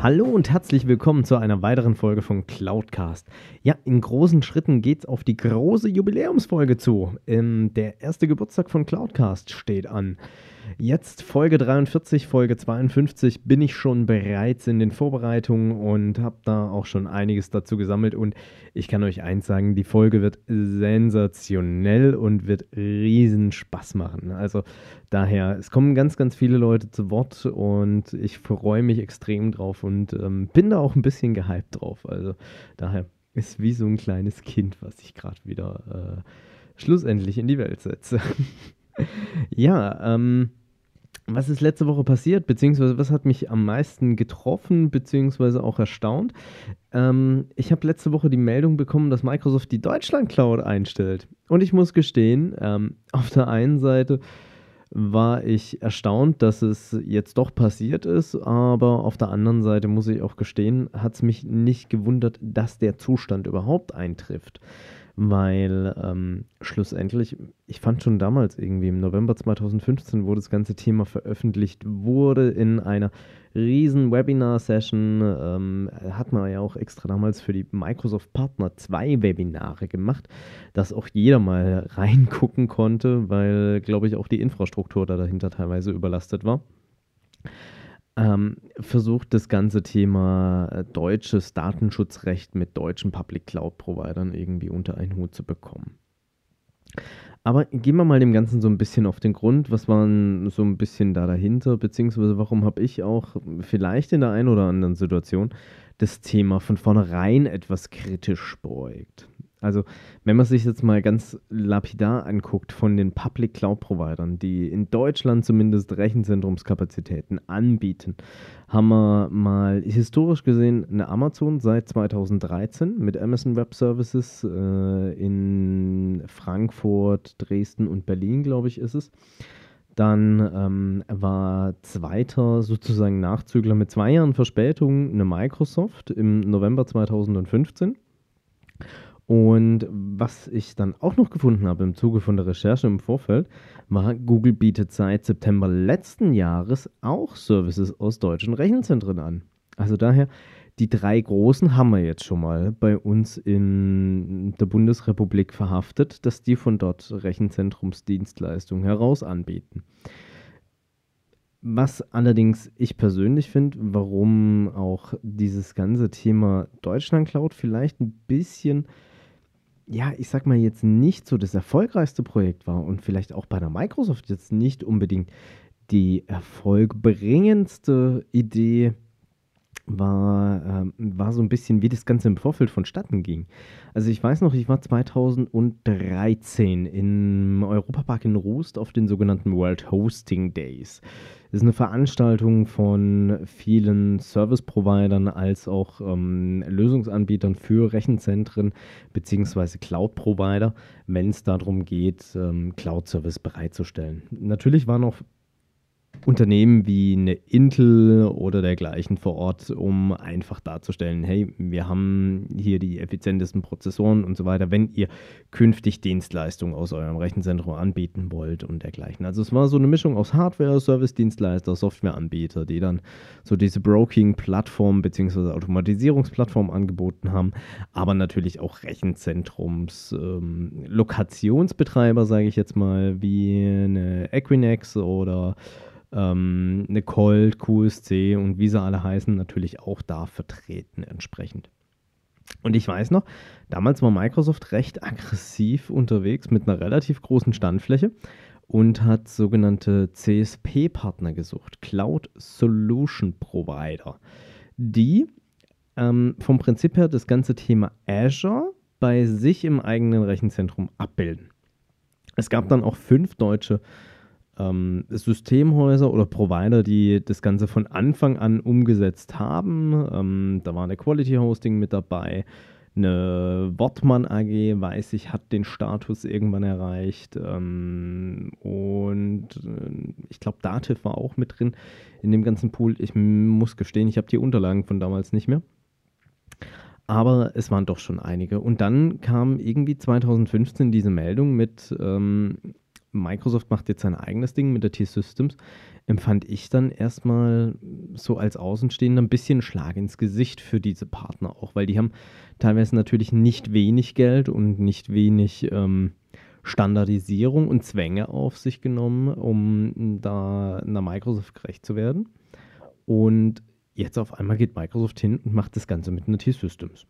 Hallo und herzlich willkommen zu einer weiteren Folge von Cloudcast. Ja, in großen Schritten geht's auf die große Jubiläumsfolge zu. Ähm, der erste Geburtstag von Cloudcast steht an. Jetzt Folge 43, Folge 52 bin ich schon bereits in den Vorbereitungen und habe da auch schon einiges dazu gesammelt. Und ich kann euch eins sagen, die Folge wird sensationell und wird riesen Spaß machen. Also daher, es kommen ganz, ganz viele Leute zu Wort und ich freue mich extrem drauf und ähm, bin da auch ein bisschen gehypt drauf. Also daher ist wie so ein kleines Kind, was ich gerade wieder äh, schlussendlich in die Welt setze. ja, ähm, was ist letzte Woche passiert, beziehungsweise was hat mich am meisten getroffen, beziehungsweise auch erstaunt? Ähm, ich habe letzte Woche die Meldung bekommen, dass Microsoft die Deutschland Cloud einstellt. Und ich muss gestehen, ähm, auf der einen Seite war ich erstaunt, dass es jetzt doch passiert ist, aber auf der anderen Seite muss ich auch gestehen, hat es mich nicht gewundert, dass der Zustand überhaupt eintrifft weil ähm, schlussendlich, ich fand schon damals irgendwie im November 2015, wo das ganze Thema veröffentlicht wurde, in einer riesen Webinar-Session, ähm, hat man ja auch extra damals für die Microsoft Partner zwei Webinare gemacht, dass auch jeder mal reingucken konnte, weil, glaube ich, auch die Infrastruktur da dahinter teilweise überlastet war ähm, versucht, das ganze Thema äh, deutsches Datenschutzrecht mit deutschen Public Cloud Providern irgendwie unter einen Hut zu bekommen. Aber gehen wir mal dem Ganzen so ein bisschen auf den Grund. Was war so ein bisschen da dahinter? Beziehungsweise warum habe ich auch vielleicht in der einen oder anderen Situation das Thema von vornherein etwas kritisch beäugt? Also, wenn man sich jetzt mal ganz lapidar anguckt von den Public Cloud Providern, die in Deutschland zumindest Rechenzentrumskapazitäten anbieten, haben wir mal historisch gesehen eine Amazon seit 2013 mit Amazon Web Services äh, in Frankfurt, Dresden und Berlin, glaube ich, ist es. Dann ähm, war zweiter sozusagen Nachzügler mit zwei Jahren Verspätung eine Microsoft im November 2015. Und was ich dann auch noch gefunden habe im Zuge von der Recherche im Vorfeld, war, Google bietet seit September letzten Jahres auch Services aus deutschen Rechenzentren an. Also daher, die drei großen haben wir jetzt schon mal bei uns in der Bundesrepublik verhaftet, dass die von dort Rechenzentrumsdienstleistungen heraus anbieten. Was allerdings ich persönlich finde, warum auch dieses ganze Thema Deutschland Cloud vielleicht ein bisschen ja, ich sag mal jetzt nicht so das erfolgreichste Projekt war und vielleicht auch bei der Microsoft jetzt nicht unbedingt die erfolgbringendste Idee war, ähm, war so ein bisschen, wie das Ganze im Vorfeld vonstatten ging. Also ich weiß noch, ich war 2013 im Europapark in Rust auf den sogenannten World Hosting Days. Das ist eine Veranstaltung von vielen Service-Providern als auch ähm, Lösungsanbietern für Rechenzentren bzw. Cloud-Provider, wenn es darum geht, ähm, Cloud-Service bereitzustellen. Natürlich waren auch Unternehmen wie eine Intel oder dergleichen vor Ort, um einfach darzustellen, hey, wir haben hier die effizientesten Prozessoren und so weiter, wenn ihr künftig Dienstleistungen aus eurem Rechenzentrum anbieten wollt und dergleichen. Also es war so eine Mischung aus Hardware, Service-Dienstleister, Softwareanbieter, die dann so diese Broking-Plattform bzw. Automatisierungsplattform angeboten haben, aber natürlich auch Rechenzentrums, ähm, Lokationsbetreiber, sage ich jetzt mal, wie eine Equinix oder ähm, eine Colt, QSC und wie sie alle heißen, natürlich auch da vertreten entsprechend. Und ich weiß noch, damals war Microsoft recht aggressiv unterwegs mit einer relativ großen Standfläche und hat sogenannte CSP-Partner gesucht, Cloud Solution Provider, die ähm, vom Prinzip her das ganze Thema Azure bei sich im eigenen Rechenzentrum abbilden. Es gab dann auch fünf deutsche ähm, Systemhäuser oder Provider, die das Ganze von Anfang an umgesetzt haben. Ähm, da war eine Quality Hosting mit dabei. Eine Wortmann AG, weiß ich, hat den Status irgendwann erreicht. Ähm, und äh, ich glaube, Dativ war auch mit drin in dem ganzen Pool. Ich muss gestehen, ich habe die Unterlagen von damals nicht mehr. Aber es waren doch schon einige. Und dann kam irgendwie 2015 diese Meldung mit, ähm, Microsoft macht jetzt sein eigenes Ding mit der T-Systems, empfand ich dann erstmal so als Außenstehender ein bisschen Schlag ins Gesicht für diese Partner auch, weil die haben teilweise natürlich nicht wenig Geld und nicht wenig ähm, Standardisierung und Zwänge auf sich genommen, um da einer Microsoft gerecht zu werden. Und jetzt auf einmal geht Microsoft hin und macht das Ganze mit einer T-Systems.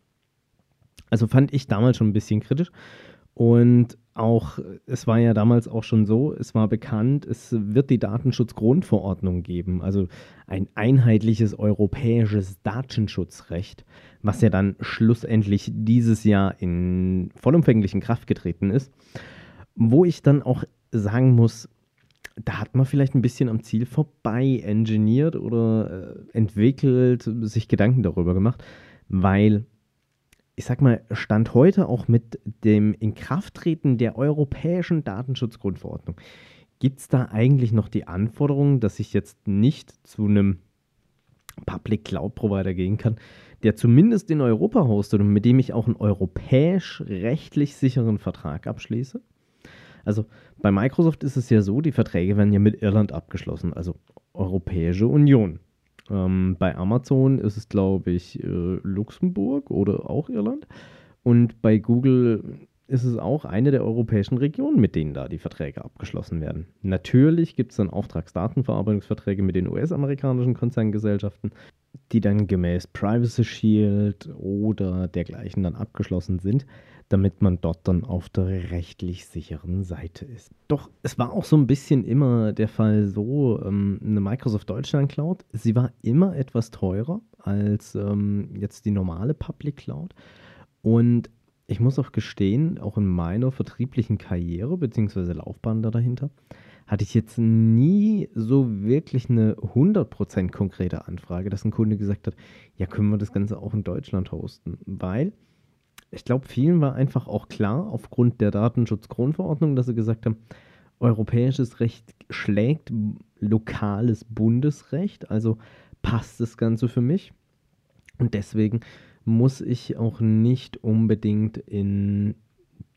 Also fand ich damals schon ein bisschen kritisch. Und auch, es war ja damals auch schon so, es war bekannt, es wird die Datenschutzgrundverordnung geben, also ein einheitliches europäisches Datenschutzrecht, was ja dann schlussendlich dieses Jahr in vollumfänglichen Kraft getreten ist, wo ich dann auch sagen muss, da hat man vielleicht ein bisschen am Ziel vorbei engineert oder äh, entwickelt, sich Gedanken darüber gemacht, weil ich sag mal, Stand heute auch mit dem Inkrafttreten der europäischen Datenschutzgrundverordnung, gibt es da eigentlich noch die Anforderung, dass ich jetzt nicht zu einem Public Cloud Provider gehen kann, der zumindest in Europa hostet und mit dem ich auch einen europäisch rechtlich sicheren Vertrag abschließe? Also bei Microsoft ist es ja so, die Verträge werden ja mit Irland abgeschlossen, also Europäische Union. Ähm, bei Amazon ist es, glaube ich, äh, Luxemburg oder auch Irland. Und bei Google ist es auch eine der europäischen Regionen, mit denen da die Verträge abgeschlossen werden. Natürlich gibt es dann Auftragsdatenverarbeitungsverträge mit den US-amerikanischen Konzerngesellschaften, die dann gemäß Privacy Shield oder dergleichen dann abgeschlossen sind damit man dort dann auf der rechtlich sicheren Seite ist. Doch es war auch so ein bisschen immer der Fall so, ähm, eine Microsoft Deutschland Cloud, sie war immer etwas teurer als ähm, jetzt die normale Public Cloud. Und ich muss auch gestehen, auch in meiner vertrieblichen Karriere bzw. Laufbahn da dahinter, hatte ich jetzt nie so wirklich eine 100% konkrete Anfrage, dass ein Kunde gesagt hat, ja, können wir das Ganze auch in Deutschland hosten, weil ich glaube, vielen war einfach auch klar, aufgrund der Datenschutzgrundverordnung, dass sie gesagt haben, europäisches Recht schlägt lokales Bundesrecht, also passt das Ganze für mich. Und deswegen muss ich auch nicht unbedingt in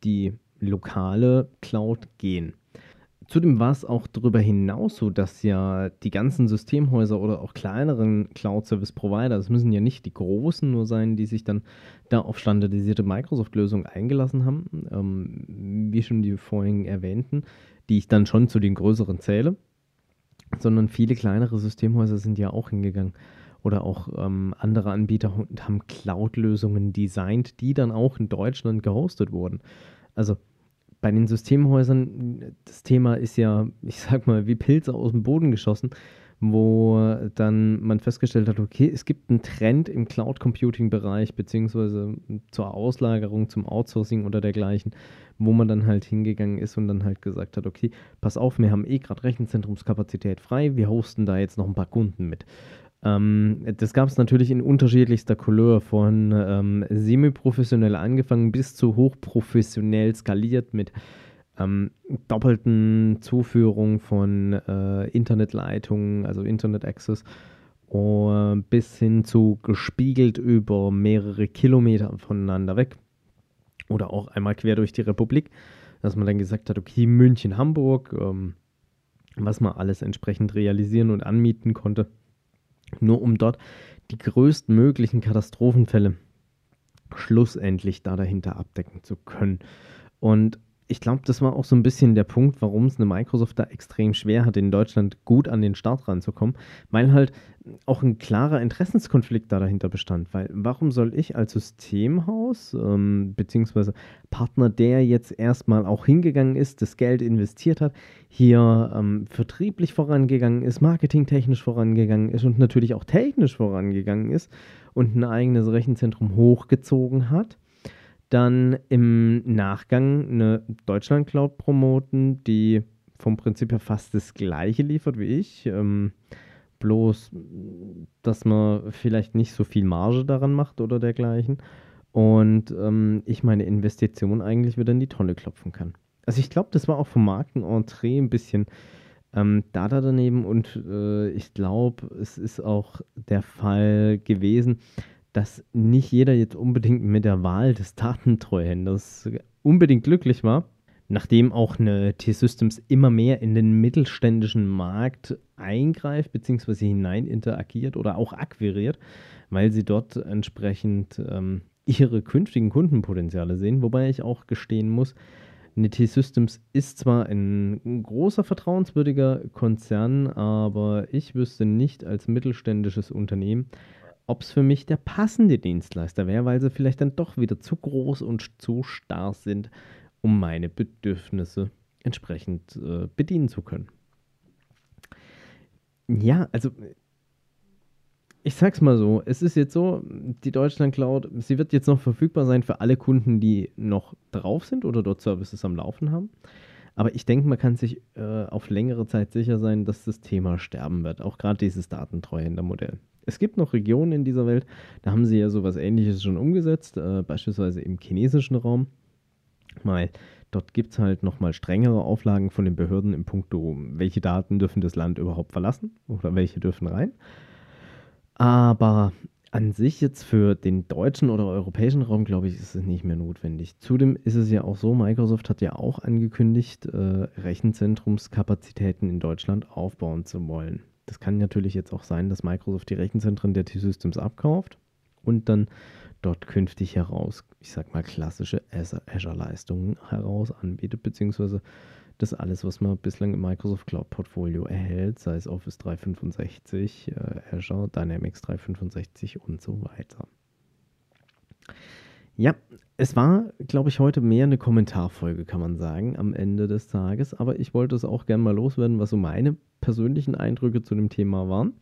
die lokale Cloud gehen. Zudem war es auch darüber hinaus so, dass ja die ganzen Systemhäuser oder auch kleineren Cloud-Service-Provider, das müssen ja nicht die großen nur sein, die sich dann da auf standardisierte Microsoft-Lösungen eingelassen haben, ähm, wie schon die vorhin erwähnten, die ich dann schon zu den größeren zähle, sondern viele kleinere Systemhäuser sind ja auch hingegangen oder auch ähm, andere Anbieter haben Cloud-Lösungen designt, die dann auch in Deutschland gehostet wurden. Also bei den Systemhäusern, das Thema ist ja, ich sag mal, wie Pilze aus dem Boden geschossen, wo dann man festgestellt hat, okay, es gibt einen Trend im Cloud Computing Bereich, beziehungsweise zur Auslagerung, zum Outsourcing oder dergleichen, wo man dann halt hingegangen ist und dann halt gesagt hat, okay, pass auf, wir haben eh gerade Rechenzentrumskapazität frei, wir hosten da jetzt noch ein paar Kunden mit. Ähm, das gab es natürlich in unterschiedlichster Couleur, von ähm, semi-professionell angefangen bis zu hochprofessionell skaliert mit ähm, doppelten Zuführung von äh, Internetleitungen, also Internet Access, uh, bis hin zu gespiegelt über mehrere Kilometer voneinander weg oder auch einmal quer durch die Republik, dass man dann gesagt hat, okay, München, Hamburg, ähm, was man alles entsprechend realisieren und anmieten konnte nur um dort die größtmöglichen Katastrophenfälle schlussendlich da dahinter abdecken zu können. Und ich glaube, das war auch so ein bisschen der Punkt, warum es eine Microsoft da extrem schwer hat, in Deutschland gut an den Start ranzukommen, weil halt auch ein klarer Interessenskonflikt da dahinter bestand. Weil warum soll ich als Systemhaus, ähm, beziehungsweise Partner, der jetzt erstmal auch hingegangen ist, das Geld investiert hat, hier ähm, vertrieblich vorangegangen ist, marketingtechnisch vorangegangen ist und natürlich auch technisch vorangegangen ist und ein eigenes Rechenzentrum hochgezogen hat, dann im Nachgang eine Deutschland Cloud promoten, die vom Prinzip her fast das gleiche liefert wie ich. Ähm, bloß, dass man vielleicht nicht so viel Marge daran macht oder dergleichen. Und ähm, ich meine Investition eigentlich wieder in die Tonne klopfen kann. Also ich glaube, das war auch vom Markenentree ein bisschen ähm, da daneben und äh, ich glaube, es ist auch der Fall gewesen, dass nicht jeder jetzt unbedingt mit der Wahl des Datentreuhänders unbedingt glücklich war, nachdem auch eine T-Systems immer mehr in den mittelständischen Markt eingreift bzw. hinein interagiert oder auch akquiriert, weil sie dort entsprechend ähm, ihre künftigen Kundenpotenziale sehen, wobei ich auch gestehen muss, NT Systems ist zwar ein großer vertrauenswürdiger Konzern, aber ich wüsste nicht als mittelständisches Unternehmen, ob es für mich der passende Dienstleister wäre, weil sie vielleicht dann doch wieder zu groß und zu starr sind, um meine Bedürfnisse entsprechend äh, bedienen zu können. Ja, also ich sag's mal so, es ist jetzt so, die Deutschland Cloud, sie wird jetzt noch verfügbar sein für alle Kunden, die noch drauf sind oder dort Services am Laufen haben. Aber ich denke, man kann sich äh, auf längere Zeit sicher sein, dass das Thema sterben wird. Auch gerade dieses Datentreuhändermodell. Es gibt noch Regionen in dieser Welt, da haben sie ja sowas ähnliches schon umgesetzt, äh, beispielsweise im chinesischen Raum. Mal, dort gibt es halt nochmal strengere Auflagen von den Behörden im Punkto, welche Daten dürfen das Land überhaupt verlassen oder welche dürfen rein. Aber an sich jetzt für den deutschen oder europäischen Raum, glaube ich, ist es nicht mehr notwendig. Zudem ist es ja auch so, Microsoft hat ja auch angekündigt, äh, Rechenzentrumskapazitäten in Deutschland aufbauen zu wollen. Das kann natürlich jetzt auch sein, dass Microsoft die Rechenzentren der T-Systems abkauft und dann dort künftig heraus, ich sag mal, klassische Azure-Leistungen heraus anbietet, beziehungsweise das alles, was man bislang im Microsoft Cloud Portfolio erhält, sei es Office 365, äh, Azure, Dynamics 365 und so weiter. Ja, es war, glaube ich, heute mehr eine Kommentarfolge, kann man sagen, am Ende des Tages. Aber ich wollte es auch gerne mal loswerden, was so meine persönlichen Eindrücke zu dem Thema waren.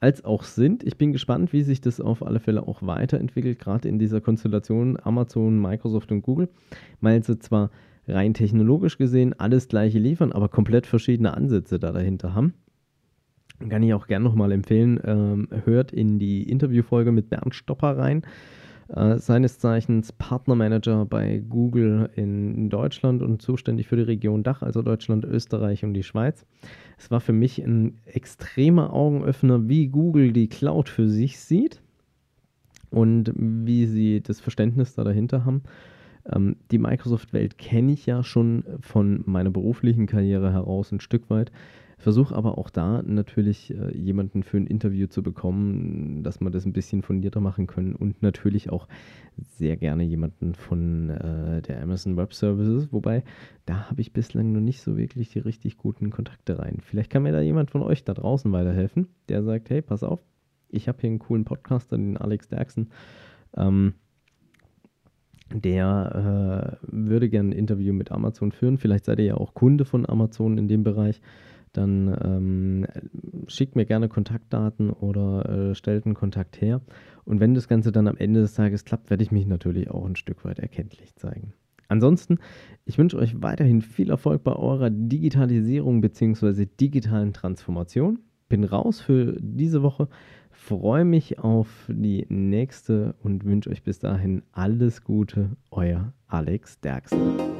Als auch sind. Ich bin gespannt, wie sich das auf alle Fälle auch weiterentwickelt, gerade in dieser Konstellation Amazon, Microsoft und Google, weil sie zwar rein technologisch gesehen alles gleiche liefern, aber komplett verschiedene Ansätze da dahinter haben. Kann ich auch gerne nochmal empfehlen, ähm, hört in die Interviewfolge mit Bernd Stopper rein äh, seines Zeichens Partnermanager bei Google in Deutschland und zuständig für die Region Dach, also Deutschland, Österreich und die Schweiz. Es war für mich ein extremer Augenöffner, wie Google die Cloud für sich sieht und wie sie das Verständnis da dahinter haben. Ähm, die Microsoft-Welt kenne ich ja schon von meiner beruflichen Karriere heraus ein Stück weit. Versuche aber auch da natürlich äh, jemanden für ein Interview zu bekommen, dass wir das ein bisschen fundierter machen können und natürlich auch sehr gerne jemanden von äh, der Amazon Web Services, wobei da habe ich bislang noch nicht so wirklich die richtig guten Kontakte rein. Vielleicht kann mir da jemand von euch da draußen weiterhelfen, der sagt, hey, pass auf, ich habe hier einen coolen Podcaster, den Alex Derksen. Ähm, der äh, würde gerne ein Interview mit Amazon führen. Vielleicht seid ihr ja auch Kunde von Amazon in dem Bereich dann ähm, schickt mir gerne Kontaktdaten oder äh, stellt einen Kontakt her. Und wenn das Ganze dann am Ende des Tages klappt, werde ich mich natürlich auch ein Stück weit erkenntlich zeigen. Ansonsten, ich wünsche euch weiterhin viel Erfolg bei eurer Digitalisierung bzw. digitalen Transformation. Bin raus für diese Woche, freue mich auf die nächste und wünsche euch bis dahin alles Gute. Euer Alex Derksen.